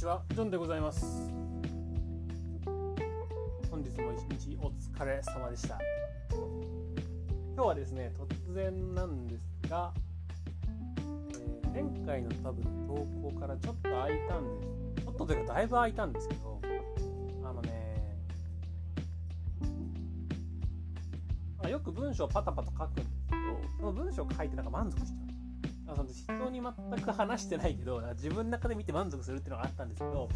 ちは、ジョンでございます。本日も一日お疲れ様でした。今日はですね、突然なんですが、えー前回の多分投稿からちょっと空いたんです。ちょっとというかだいぶ空いたんですけど、あのね、あよく文章をパタパタ書くんですけど、その文章を書いてなんか満足しち。その人に全く話してないけど自分の中で見て満足するっていうのがあったんですけど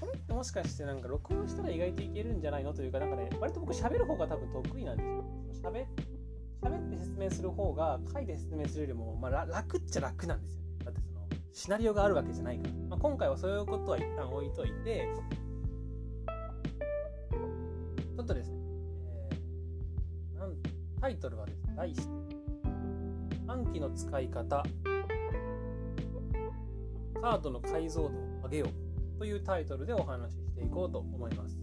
これってもしかしてなんか録音したら意外といけるんじゃないのというかなんかね割と僕喋る方が多分得意なんですよ。喋喋って説明する方が書いて説明するよりも、まあ、楽っちゃ楽なんですよね。だってそのシナリオがあるわけじゃないから、まあ、今回はそういうことは一旦置いといてちょっとですね、えーなんタイトルはですね題して暗記の使い方。カードの解像度を上げようというタイトルでお話ししていこうと思います。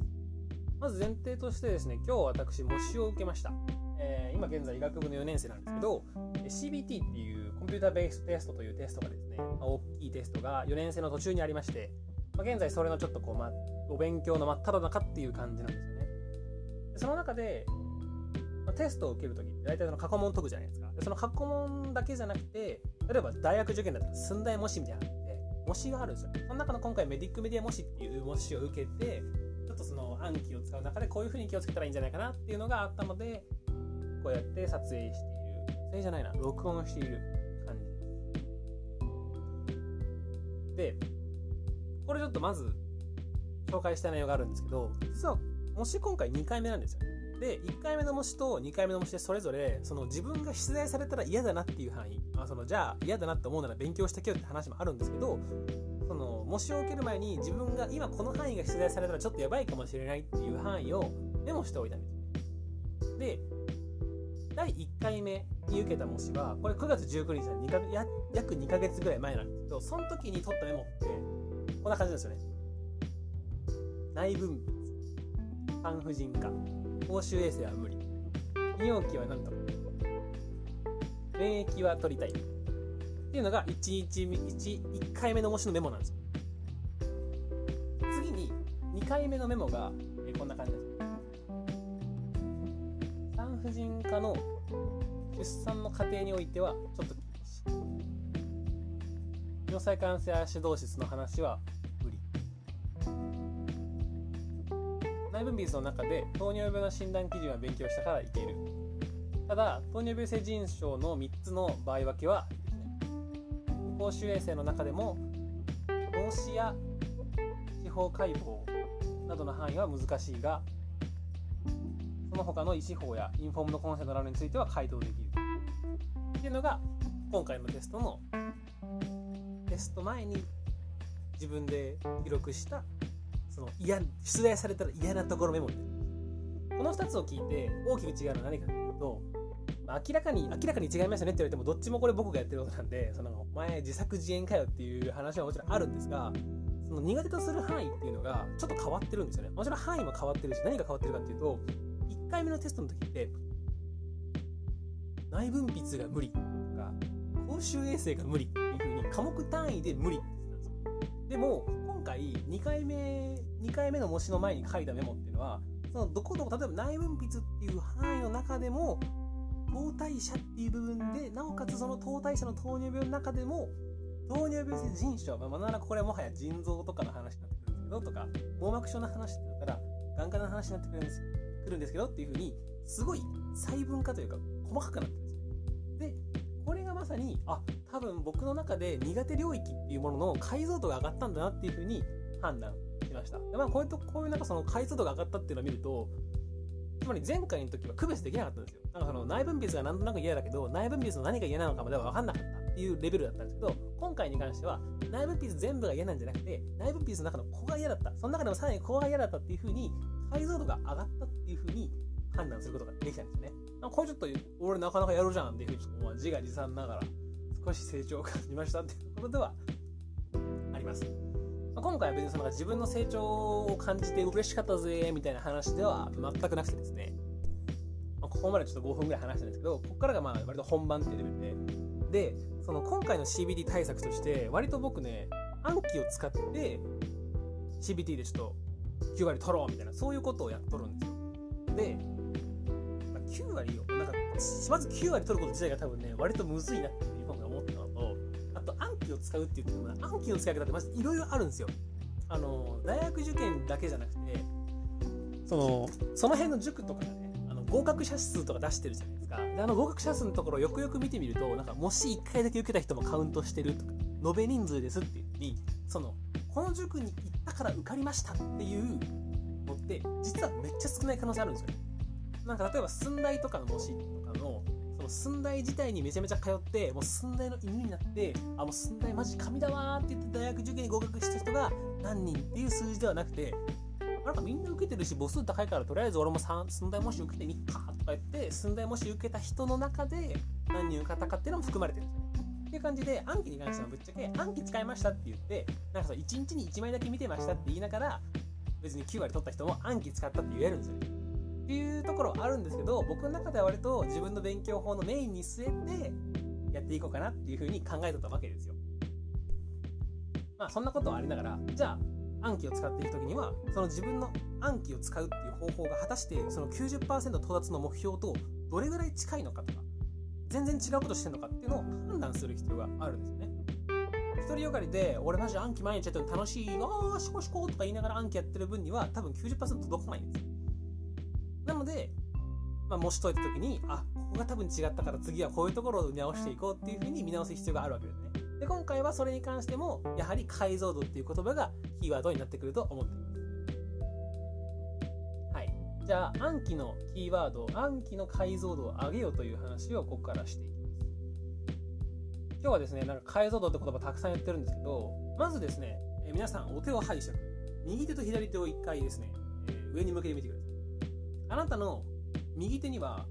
まず前提としてですね今日私模試を受けました、えー今現在医学部の4年生なんですけど CBT っていうコンピューターベーステストというテストがですね、まあ大きいテストが4年生の途中にありまして、まあ現在それのちょっとこう、ま、お勉強の真っ只中っていう感じなんですよね。その中でテストを受けるときって大体その過去問解くじゃないですか。その過去問だけじゃなくて、例えば大学受験だったら寸大模試みたいなのって、模試があるんですよ。その中の今回メディックメディア模試っていう模試を受けて、ちょっとその暗記を使う中でこういうふうに気をつけたらいいんじゃないかなっていうのがあったので、こうやって撮影している。撮影じゃないな、録音している感じです。で、これちょっとまず紹介したい内容があるんですけど、実は模試今回2回目なんですよね。で1回目の模試と2回目の模試でそれぞれその自分が出題されたら嫌だなっていう範囲。あそのじゃあ嫌だなって思うなら勉強してけよって話もあるんですけどその模試を受ける前に自分が今この範囲が出題されたらちょっとやばいかもしれないっていう範囲をメモしておいたんですで第1回目に受けた模試はこれ9月19日の2かや約2ヶ月ぐらい前なんですけどその時に取ったメモってこんな感じなんですよね。内分泌産婦人科。公衆衛生は無理。泌尿器はなんとか免疫は取りたい。っていうのが 1, 日 1, 1回目の模試のメモなんですよ。次に2回目のメモが、えこんな感じです。産婦人科の出産の過程においてはちょっと尿細管性足導室の話は無理内分泌の中で糖尿病の診断基準は勉強したからいける。ただ糖尿病性腎症の3つの場合分けは公衆衛生の中でも脳死や司法解剖などの範囲は難しいがその他の医師法やインフォームのコンセントなどについては回答できる。っていうのが今回のテストのテスト前に自分で記録したその嫌出題されたら嫌なところメモ。にこの2つを聞いて大きく違うのは何かというと、まあ明らかに明らかに違いましたねって言われてもどっちもこれ僕がやってることなんでそのお前自作自演かよっていう話はもちろんあるんですがその苦手とする範囲っていうのがちょっと変わってるんですよね。もちろん範囲も変わってるし何が変わってるかっていうと1回目のテストの時って内分泌が無理とか公衆衛生が無理っていう風に科目単位で無理って言ってたんですよ。でも今回2回目2回目の模試の前に書いたメモっていうのはそのどこどこ例えば内分泌っていう範囲の中でも糖代謝っていう部分でなおかつその糖代謝の糖尿病の中でも糖尿病性腎症、まあ、まあならこれはもはや腎臓とかの話になってくるんですけどとか網膜症の話ってなったら眼科の話になってくるんですくるんですけどっていうふうにすごい細分化というか細かくなってるんですよ。でこれがまさにあ多分僕の中で苦手領域っていうものの解像度が上がったんだなっていうふうに判断しました。で、まあ、こういうとこういうなんかその解像度が上がったっていうのを見るとつまり前回の時は区別できなかったんですよ。なんかその内分泌がなんとなく嫌だけど内分泌の何が嫌なのかまでは分かんなかったっていうレベルだったんですけど今回に関しては内分泌全部が嫌なんじゃなくて内分泌の中のここが嫌だったその中でもさらにここが嫌だったっていうふうに解像度が上がったっていうふうに判断することができたんですよね。これちょっと俺なかなかやるじゃんっていうふうにちょっとまあ自画自賛ながら。少し成長を感じましたっていうところではあります。まあ今回は別にその自分の成長を感じて嬉しかったぜみたいな話では全くなくてですね、まあここまでちょっと5分ぐらい話したんですけど、ここからがまあ割と本番っていうレベルで、で、その今回の CBD 対策として割と僕ね、暗記を使って CBT でちょっと9割取ろうみたいなそういうことをやっとるんですよ。で、まあ、9割をなんかまず9割取ること自体が多分ね割とむずいなって使うっていうのは暗記の使い方ってまずいろいろあるんですよ。あの大学受験だけじゃなくてそのその辺の塾とかがねあの合格者数とか出してるじゃないですか。であの合格者数のところをよくよく見てみるとなんかもし1回だけ受けた人もカウントしてるとか延べ人数ですっていうふうにそのこの塾に行ったから受かりましたっていうのって実はめっちゃ少ない可能性あるんですよ。なんか例えば寸大とかの模試とかのその寸大自体にめちゃめちゃ通ってもう寸大の犬になってあもう寸大マジ神だわって言って大学受験に合格した人が何人っていう数字ではなくてなんかみんな受けてるし母数高いからとりあえず俺も寸大模試受けてみっかとか言って寸大模試受けた人の中で何人受かったかっていうのも含まれてる。んですよっていう感じで暗記に関してはぶっちゃけ暗記使いましたって言ってなんかそ1日に1枚だけ見てましたって言いながら別に9割取った人も暗記使ったって言えるんですよ。いうところあるんですけど僕の中では割と自分の勉強法のメインに据えてやっていこうかなっていうふうに考えてたわけですよ。まあそんなことはありながらじゃあ暗記を使っていく時にはその自分の暗記を使うっていう方法が果たしてその90%到達の目標とどれぐらい近いのかとか全然違うことしてるのかっていうのを判断する必要があるんですよね。独りよがりで俺マジ暗記毎日やってるの楽しいああしこしことか言いながら暗記やってる分には多分90%届かないんですよ。なので、まあ、模試解いた時にあここが多分違ったから次はこういうところを見直していこうっていうふうに見直す必要があるわけですね。で今回はそれに関してもやはり解像度っていう言葉がキーワードになってくると思っています。はい。じゃあ暗記のキーワード暗記の解像度を上げようという話をここからしていきます。今日はですねなんか解像度って言葉たくさん言ってるんですけどまずですね、え皆さんお手を拝借。右手と左手を1回ですね、え、上に向けてみてください。あなたの右手には、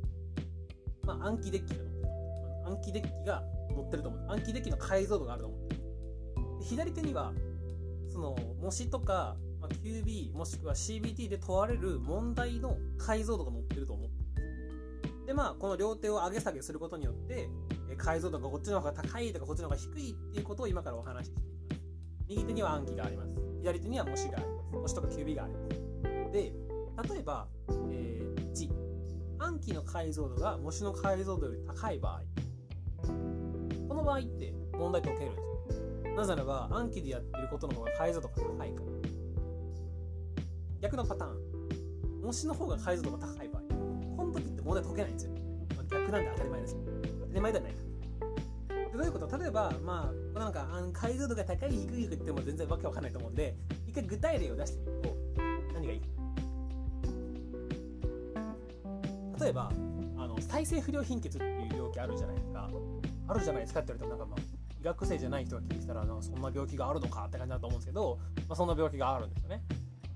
まあ、暗記デッキが載ってる暗記デッキが載ってると思う。暗記デッキの解像度があると思ってる。左手にはその模試とか、まあ、QB もしくは CBT で問われる問題の解像度が載ってると思う。でまあこの両手を上げ下げすることによって解像度がこっちの方が高いとかこっちの方が低いっていうことを今からお話ししていきます。右手には暗記があります。左手には模試があります。模試とか QB があります。で例えば、えー、暗記の解像度が模試の解像度より高い場合。この場合って問題解けるんですなぜならば暗記でやってることの方が解像度が高いから。逆のパターン。模試の方が解像度が高い場合。この時って問題解けないんですよ、まあ、逆なんで当たり前です。当たり前ではないかどういうこと？例えば、まあ、なんか解像度が高い低いと言っても全然わけわかんないと思うんで一回具体例を出してみると例えばあの再生不良貧血っていう病気あるじゃないですか。あるじゃないですかって言われたらなんかまあ医学生じゃない人が聞いてたらなんかそんな病気があるのかって感じだと思うんですけど、まあ、そんな病気があるんですよね、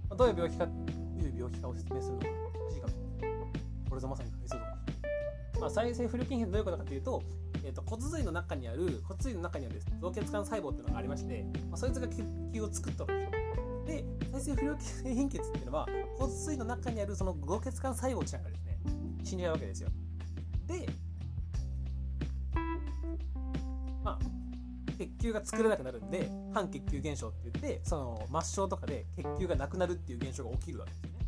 まあ、どういう病気かどういう病気かを説明するのが難しいかも。しれないこれぞまさに解像度。まあ、再生不良筋変どういうことかというと,、えーと、骨髄の中にある骨髄の中にはです、ね、造血管細胞っていうのがありまして、まあ、そいつが球を作っとるんですよ。で再生不良貧血っていうのは骨髄の中にあるその造血管細胞ちゃんが死んじゃうわけですよ。でまあ血球が作れなくなるんで半血球現象って言ってその末梢とかで血球がなくなるっていう現象が起きるわけですよね。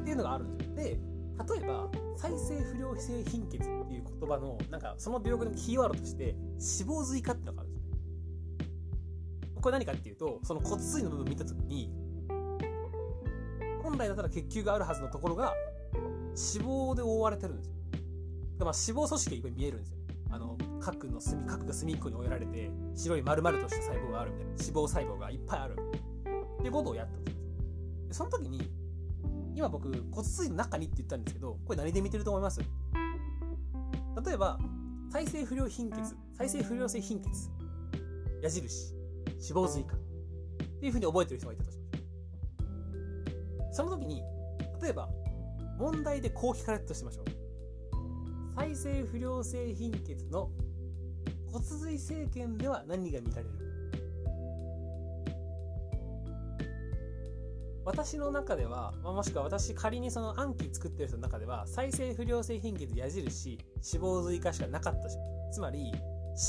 っていうのがあるんですよ。で例えば再生不良性貧血っていう言葉のなんかその病気のキーワードとして脂肪髄化っていうのがあるんですよね。これ何かっていうとその骨髄の部分見た時に本来だったら血球があるはずのところが脂肪で覆われてるんですよ。まあ脂肪組織が見えるんですよあの核の隅核が隅っこに置えられて白い丸々とした細胞があるみたいな脂肪細胞がいっぱいあるっていうことをやったんですよ。その時に今僕骨髄の中にって言ったんですけどこれ何で見てると思います？例えば再生不良貧血再生不良性貧血矢印脂肪髄化。っていうふうに覚えてる人がいたとしましょう。その時に例えば問題でこう聞かれたとしましょう。再生不良性貧血の骨髄生検では何が見られる私の中では、まあ、もしくは私仮にその暗記作ってる人の中では再生不良性貧血矢印脂肪髄化しかなかったつまり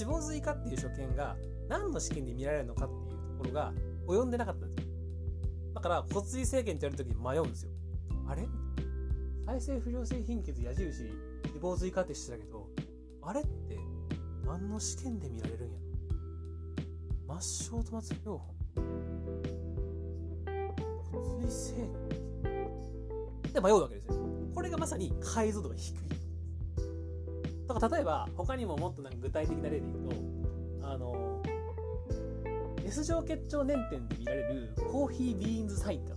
脂肪髄化っていう所見が何の試験で見られるのかっていうところが及んでなかったんですよ。だから骨髄制限ってやるときに迷うんですよ。あれ？再生不良性貧血矢印脂肪髄化ってしてたけどあれって何の試験で見られるんやろ？末梢と末標本骨髄制限で迷うわけですよ。これがまさに解像度が低い。だから例えば他にももっとなんか具体的な例で言うとあの S 状結腸粘点で見られるコーヒービーンズサインってのが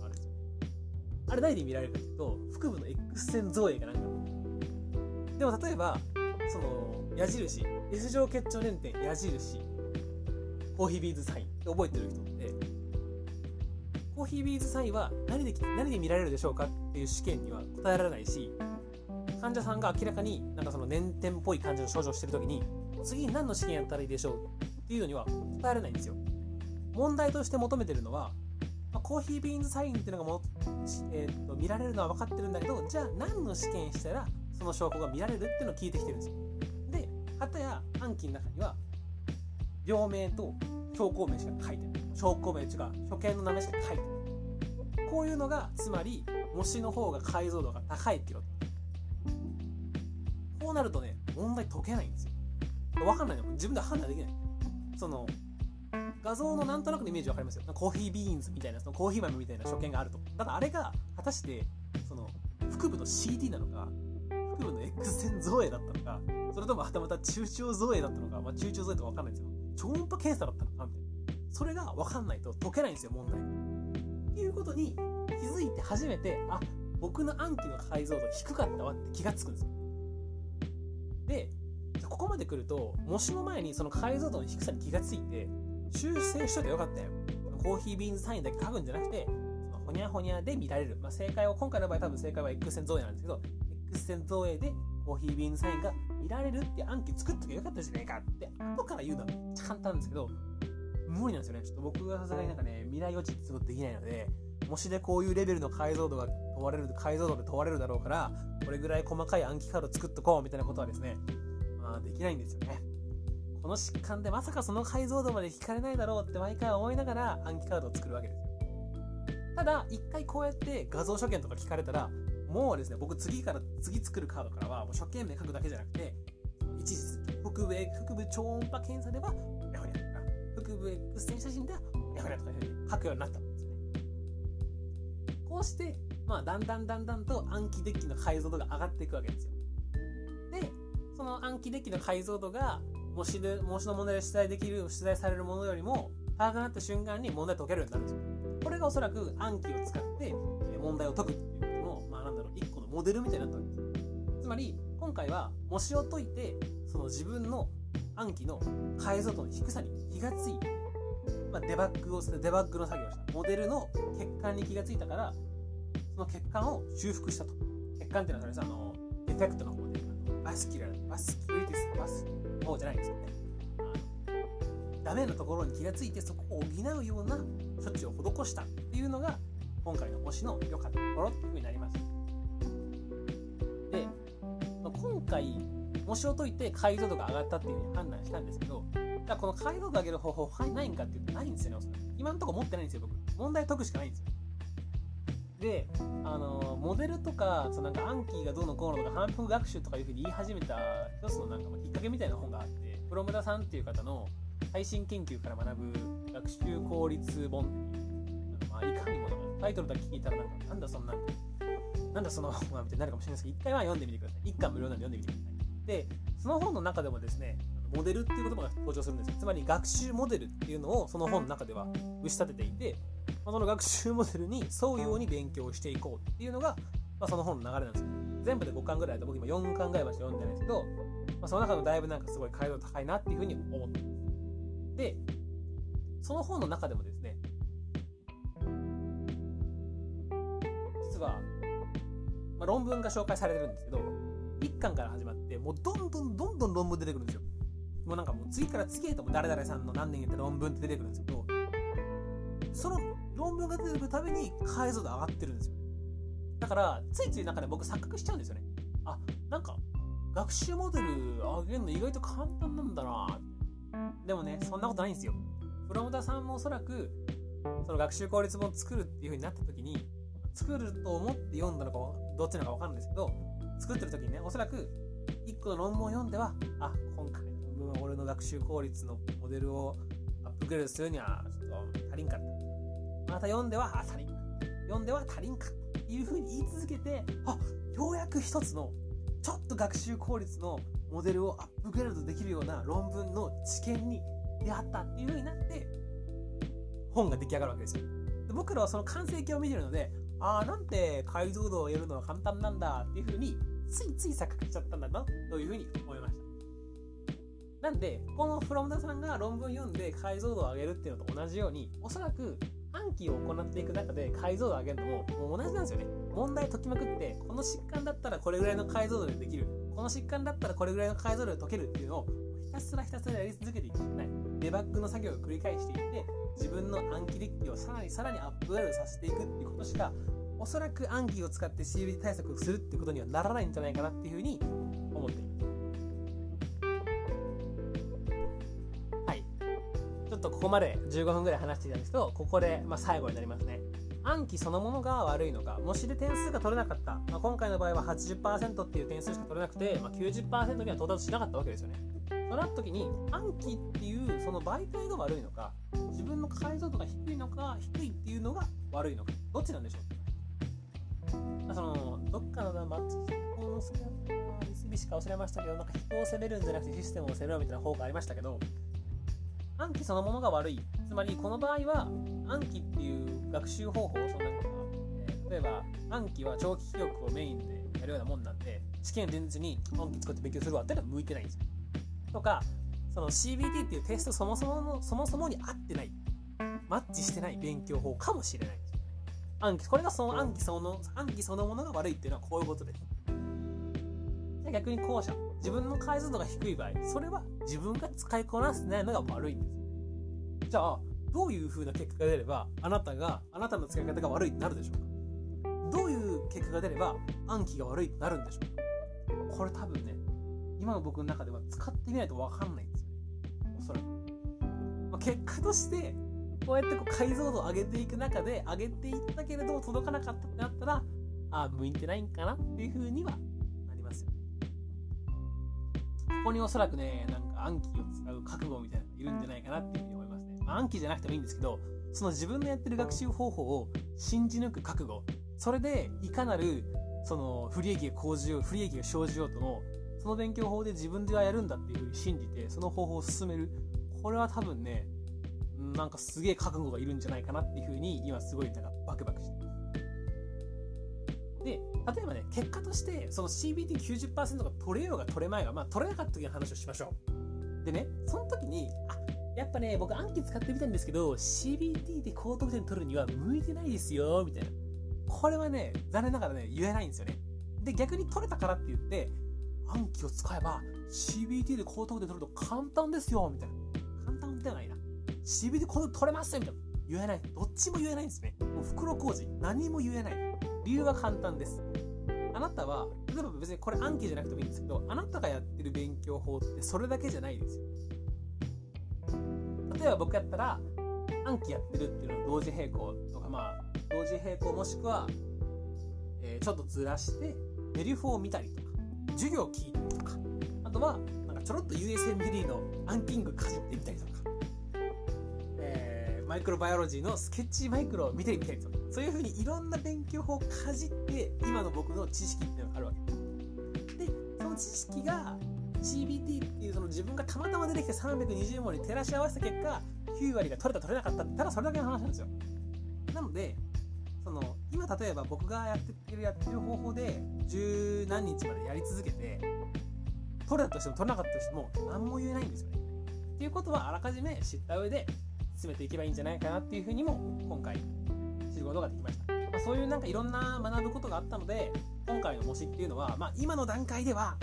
あれ何で見られるかというと腹部の X 線造影がなんかでも例えばその矢印 S 状結腸粘点矢印コーヒービーズサインって覚えてる人ってコーヒービーズサインは何で何で見られるでしょうかっていう試験には答えられないし患者さんが明らかになんかその粘点っぽい感じの症状をしてる時に次に何の試験やったらいいでしょうっていうのには答えられないんですよ。問題として求めてるのは、まあ、コーヒービーンズサインっていうのがも、えー、と見られるのは分かってるんだけどじゃあ何の試験したらその証拠が見られるっていうのを聞いてきてるんですよ。で片や暗記の中には病名と標高名しか書いてない。証拠名違う所見の名前しか書いてない。こういうのがつまり模試の方が解像度が高いっていうこうなるとね問題解けないんですよ。分かんないの自分で判断できない。その画像のなんとなくのイメージ分かりますよ。コーヒービーンズみたいなそのコーヒー豆みたいな所見があると。ただあれが果たしてその腹部の CD なのか腹部の X 線造影だったのかそれともはたまた中腸造影だったのか、まあ、中腸造影とか分かんないんですよ。超音波検査だったのかみたいな。それが分かんないと解けないんですよ問題。っていうことに気づいて初めてあ僕の暗記の解像度低かったわって気がつくんですよ。でここまで来ると模試の前にその解像度の低さに気がついて修正しといてよかったよ。コーヒービーンズサインだけ書くんじゃなくてほにゃほにゃで見られる、まあ、正解は今回の場合多分正解は X 線造影なんですけど X 線造影でコーヒービーンサインが見られるって暗記作っとけばよかったじゃねえかって後から言うのはめっちゃ簡単なんですけど無理なんですよね。ちょっと僕がさすがになんかね未来予知ってすごくできないので模試でこういうレベルの解像度が問われる解像度で問われるだろうからこれぐらい細かい暗記カード作っとこうみたいなことはですねまあできないんですよね。この疾患でまさかその解像度まで聞かれないだろうって毎回思いながら暗記カードを作るわけです。ただ一回こうやって画像所見とか聞かれたらもうですね僕次から次作るカードからはもう所見名書くだけじゃなくて一時腹部腹部超音波検査ではやほにゃとか腹部 X 線写真ではやほにゃとかいうふうに書くようになったんですねこうして、まあ、だんだんだんだんと暗記デッキの解像度が上がっていくわけですよ。で、その暗記デッキの解像度が模試で模試の問題で出題できる、出題されるものよりも高くなった瞬間に問題解けるようになるんですよ。がおそらく暗記を使って問題を解くっていうことの、まあなんだろう、一個のモデルみたいになったわけです。つまり、今回は模試を解いて、その自分の暗記の解像度の低さに気がついて、まあ、デバッグをデバッグの作業をした。モデルの欠陥に気がついたからその欠陥を修復したと。欠陥っていうのはあのデフェクトの方でバスキュラバスキュリティスバスの方じゃないですよね。ダメなところに気がついてそこを補うような処置を施したっていうのが今回の模試の良かったところっていうふうになります。で今回模試を解いて解像度が上がったっていうふうに判断したんですけどじゃあこの解像度上げる方法他にないんかっていうとないんですよね今のところ持ってないんですよ僕。問題解くしかないんですよ。であのモデルとかそのなんか暗記がどうのこうのとか反復学習とかいうふうに言い始めた一つのなんかきっかけみたいな本があってプロムダさんっていう方の最新研究から学ぶ学習効率本っていうまあいかにもタイトルだけ聞いたらなんかなんだそんなんなんだその本はみたいになるかもしれないですけど一回は読んでみてください一巻無料なんで読んでみてくださいでその本の中でもですねモデルっていう言葉が登場するんですよつまり学習モデルっていうのをその本の中では打ち立てていてまあ、その学習モデルに沿うように勉強していこうっていうのが、まあ、その本の流れなんですよ。全部で5巻ぐらいで僕今4巻ぐらいまで読んでないんですけど、まあ、その中のだいぶなんかすごい解像度高いなっていうふうに思ってます。で、その本の中でもですね、実は、まあ、論文が紹介されてるんですけど、1巻から始まって、もうどんどんどんどん論文出てくるんですよ。もうなんかもう次から次へとも誰々さんの何年やった論文って出てくるんですけど、その論文が出てくるたびに解像度上がってるんですよ。だから、ついついなんかね、僕錯覚しちゃうんですよね。あ、なんか、学習モデル上げるの意外と簡単なんだなでもね、そんなことないんですよ。プロモタさんもおそらくその学習効率本作るっていう風になった時に作ると思って読んだのかどっちなのか分かるんですけど作ってる時にねおそらく1個の論文を読んではあ今回の論文は俺の学習効率のモデルをアップグレードするにはちょっと足りんかったまた読んではあ足りんかった読んでは足りんかったっていう風に言い続けてあようやく一つのちょっと学習効率のモデルをアップグレードできるような論文の知見に出会ったっていう風になって本が出来上がるわけですよで僕らはその完成形を見てるのでああなんて解像度を得るのは簡単なんだっていう風についつい錯覚しちゃったんだなという風に思いましたなんでこのフロムダさんが論文読んで解像度を上げるっていうのと同じようにおそらく暗記を行っていく中で解像度を上げるのももう同じなんですよね。問題解きまくってこの疾患だったらこれぐらいの解像度でできる。この疾患だったらこれぐらいの解像度で解けるっていうのをひたすらひたすらやり続けていくしかないデバッグの作業を繰り返していって自分の暗記デッキをさらにさらにアップグレードさせていくっていうことしかおそらく暗記を使って CBD 対策をするってことにはならないんじゃないかなっていうふうに思っていますはい。ちょっとここまで15分ぐらい話していたんですけどここでまあ最後になりますね。暗記そのものが悪いのか模試で点数が取れなかった、まあ、今回の場合は80%っていう点数しか取れなくて、まあ、90%には到達しなかったわけですよね。そうなった時に暗記っていうその媒体が悪いのか自分の解像度が低いのか低いっていうのが悪いのかどっちなんでしょうそのどっかのマッチこのスキャンリスビしか忘れましたけどなんか人を責めるんじゃなくてシステムを責めろみたいな方がありましたけど暗記そのものが悪い。つまりこの場合は暗記っていう学習方法そのなんか、えー、例えば暗記は長期記憶をメインでやるようなもんなんで試験前日に暗記作って勉強するわってのは向いてないんです。よとかその CBT っていうテストそもそものそもそもに合ってないマッチしてない勉強法かもしれない暗記これがその暗記その暗記そのものが悪いっていうのはこういうことです。逆に後者。自分の解像度が低い場合それは自分が使いこなせないのが悪いんです。じゃあどういう風な結果が出ればあなたがあなたの使い方が悪いってなるでしょうか？どういう結果が出れば暗記が悪いってなるんでしょう？かこれ多分ね今の僕の中では使ってみないと分かんないんですよおそらく、まあ、結果としてこうやってこう解像度を上げていく中で上げていったけれども届かなかったってなったらああ向いてないんかなっていう風にはここにおそらくねなんか暗記を使う覚悟みたいなのがいるんじゃないかなっていう風に思いますね、まあ、暗記じゃなくてもいいんですけどその自分のやってる学習方法を信じ抜く覚悟。それでいかなるその不利益が生じよう不利益が生じようともその勉強法で自分ではやるんだっていうふうに信じてその方法を進める。これは多分ねなんかすげえ覚悟がいるんじゃないかなっていうふうに今すごいなんかバクバクして。例えばね結果としてその CBT90% が取れようが取れまいがまあ取れなかった時の話をしましょうでねその時にあやっぱね僕暗記使ってみたんですけど CBT で高得点取るには向いてないですよみたいなこれはね残念ながらね言えないんですよねで逆に取れたからって言って暗記を使えば CBT で高得点取ると簡単ですよみたいな。簡単ではないな。CBT 高得点取れますよみたいな。言えない。どっちも言えないんですね。もう袋小路。何も言えない。理由は簡単です。あなたは、例えば別にこれ暗記じゃなくてもいいんですけど、あなたがやってる勉強法ってそれだけじゃないですよ。例えば僕やったら、暗記やってるっていうのを同時並行とか、まあ、同時並行もしくは、えー、ちょっとずらして、メリフォを見たりとか、授業を聞いたりとかあとはなんかちょろっと USMLE のアンキングかじってみたりとか、えー、マイクロバイオロジーのスケッチマイクロを見てみたりとかそういうふうにいろんな勉強法をかじって今の僕の知識っていうのがあるわけでその知識が CBT っていうその自分がたまたま出てきた320問に照らし合わせた結果9割が取れた取れなかったってただそれだけの話なんですよなのでその今例えば僕がやってるやってる方法で十何日までやり続けて取れたとしても取れなかったとしても何も言えないんですよね。っていうことはあらかじめ知った上で進めていけばいいんじゃないかなっていうふうにも今回ることができました。まあ、そういうなんかいろんな学ぶことがあったので今回の模試っていうのは、まあ、今の段階では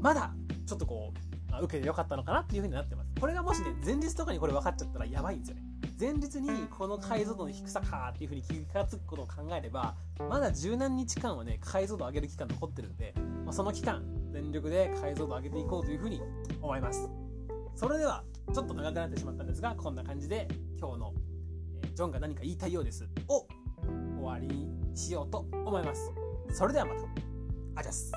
まだちょっとこう、まあ、受けてよかったのかなっていうふうになってます。これがもしね前日とかにこれ分かっちゃったらやばいんですよね。前日にこの解像度の低さかっていう風に気が付くことを考えればまだ十何日間はね解像度上げる期間残ってるんで、まあ、その期間全力で解像度上げていこうという風に思いますそれではちょっと長くなってしまったんですがこんな感じで今日の、ジョンが何か言いたいようです。を終わりにしようと思います。それではまた。あじゃす